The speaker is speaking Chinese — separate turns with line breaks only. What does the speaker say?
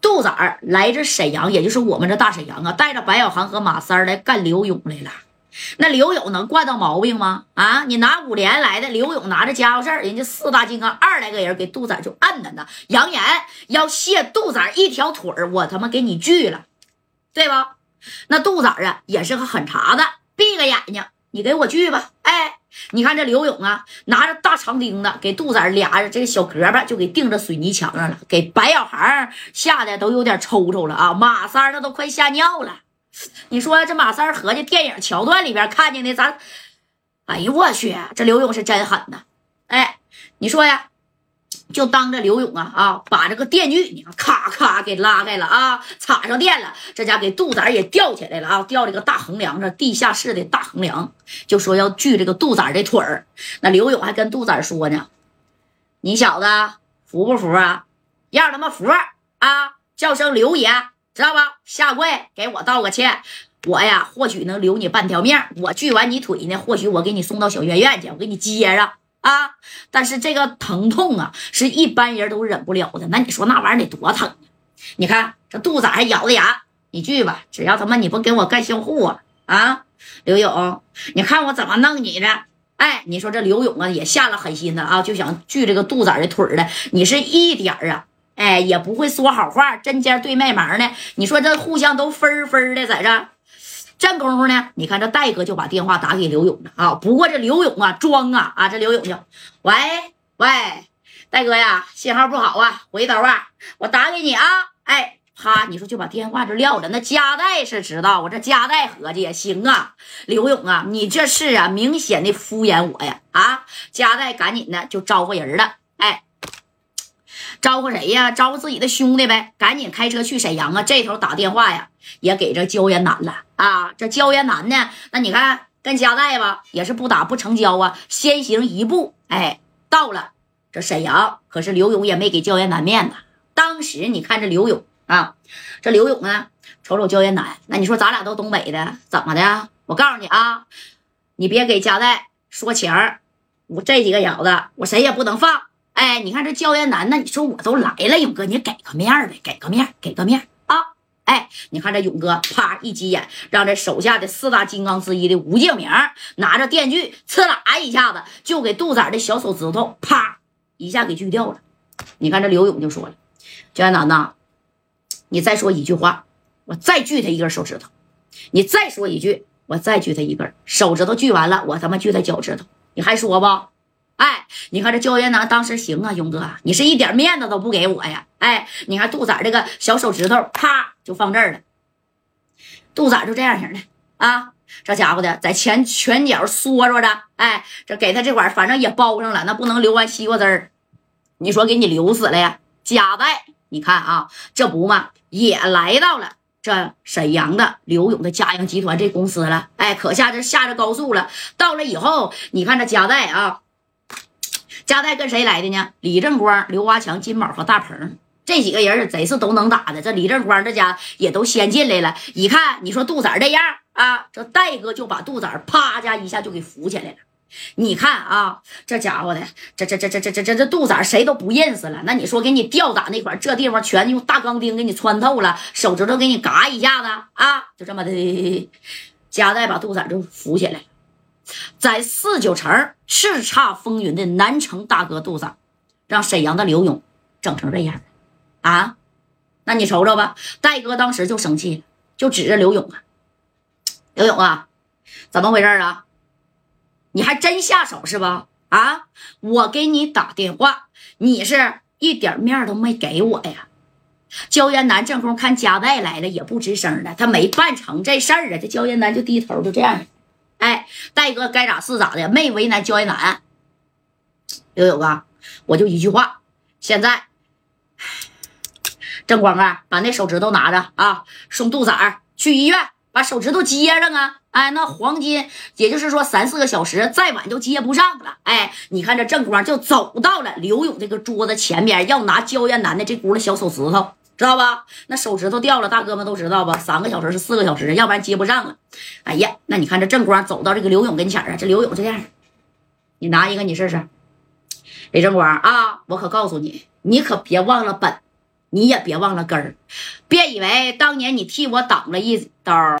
杜仔儿来自沈阳，也就是我们这大沈阳啊，带着白小航和马三儿来干刘勇来了。那刘勇能惯到毛病吗？啊，你拿五连来的刘勇拿着家伙事儿，人家四大金刚二来个人给杜仔就按着呢，扬言要卸杜仔一条腿儿，我他妈给你锯了，对吧？那杜仔啊也是个狠茬子，闭个眼睛，你给我锯吧。哎，你看这刘勇啊，拿着大长钉子给杜仔俩这个小胳膊就给钉着水泥墙上了，给白小孩吓得都有点抽抽了啊，马三那都快吓尿了。你说这马三合计电影桥段里边看见的，咱，哎呦我去，这刘勇是真狠呐！哎，你说呀，就当着刘勇啊啊，把这个电锯你看咔咔给拉开了啊，插上电了，这家给杜仔也吊起来了啊，吊这个大横梁上，地下室的大横梁，就说要锯这个杜仔的腿儿。那刘勇还跟杜仔说呢：“你小子服不服啊？要他妈服啊，叫声刘爷。”知道吧？下跪给我道个歉，我呀或许能留你半条命。我锯完你腿呢，或许我给你送到小院院去，我给你接上啊。但是这个疼痛啊，是一般人都忍不了的。那你说那玩意儿得多疼？你看这肚子还咬着牙，你锯吧，只要他妈你不给我干销户啊！刘勇，你看我怎么弄你的？哎，你说这刘勇啊也下了狠心的啊，就想锯这个肚子的腿的。你是一点儿啊。哎，也不会说好话，针尖对麦芒的。你说这互相都分分的在这，这功夫呢？你看这戴哥就把电话打给刘勇了啊。不过这刘勇啊，装啊啊，这刘勇就喂喂，戴哥呀，信号不好啊，回头啊，我打给你啊。哎，啪，你说就把电话就撂了。那加代是知道，我这加代合计也行啊。刘勇啊，你这是啊，明显的敷衍我呀啊！加代赶紧的就招呼人了，哎。招呼谁呀？招呼自己的兄弟呗！赶紧开车去沈阳啊！这头打电话呀，也给这焦延南了啊！这焦延南呢？那你看跟加代吧，也是不打不成交啊！先行一步，哎，到了这沈阳，可是刘勇也没给焦延南面子。当时你看这刘勇啊，这刘勇呢，瞅瞅焦延南，那你说咱俩都东北的，怎么的？我告诉你啊，你别给加代说情儿，我这几个小子，我谁也不能放。哎，你看这焦延南，那你说我都来了，勇哥，你给个面呗，给个面，给个面啊！哎，你看这勇哥，啪一急眼，让这手下的四大金刚之一的吴敬明拿着电锯，呲啦一下子就给杜仔的小手指头啪一下给锯掉了。你看这刘勇就说了：“焦延南呐，你再说一句话，我再锯他一根手指头；你再说一句，我再锯他一根手指头。锯完了，我他妈锯他脚趾头，你还说不？”哎，你看这焦元南当时行啊，勇哥，你是一点面子都不给我呀！哎，你看杜仔这个小手指头，啪就放这儿了。杜仔就这样型的啊，这家伙的在前拳脚缩着的，哎，这给他这块反正也包上了，那不能流完西瓜汁儿，你说给你流死了呀？贾代，你看啊，这不嘛也来到了这沈阳的刘勇的嘉阳集团这公司了，哎，可下这下着高速了。到了以后，你看这贾代啊。加代跟谁来的呢？李正光、刘华强、金宝和大鹏这几个人贼是都能打的。这李正光这家也都先进来了。一看，你说杜仔这样啊，这戴哥就把杜仔啪家一下就给扶起来了。你看啊，这家伙的，这这这这这这这这杜仔谁都不认识了。那你说给你吊打那块这地方全用大钢钉给你穿透了，手指头给你嘎一下子啊，就这么的。加代把杜仔就扶起来。在四九城叱咤风云的南城大哥肚子，让沈阳的刘勇整成这样啊？那你瞅瞅吧，戴哥当时就生气了，就指着刘勇啊，刘勇啊，怎么回事啊？你还真下手是吧？啊，我给你打电话，你是一点面都没给我呀？焦延南正空看加代来了，也不吱声了，他没办成这事儿啊。这焦延南就低头，就这样。哎，戴哥该咋是咋的，没为难焦延南。刘勇啊，我就一句话，现在正光啊，把那手指头拿着啊，送杜仔去医院，把手指头接上啊。哎，那黄金，也就是说三四个小时，再晚就接不上了。哎，你看这正光就走到了刘勇这个桌子前边，要拿焦延南的这轱辘小手指头。知道吧？那手指头掉了，大哥们都知道吧？三个小时是四个小时，要不然接不上了。哎呀，那你看这正光走到这个刘勇跟前啊，这刘勇这样，你拿一个你试试。李正光啊，我可告诉你，你可别忘了本，你也别忘了根儿，别以为当年你替我挡了一刀。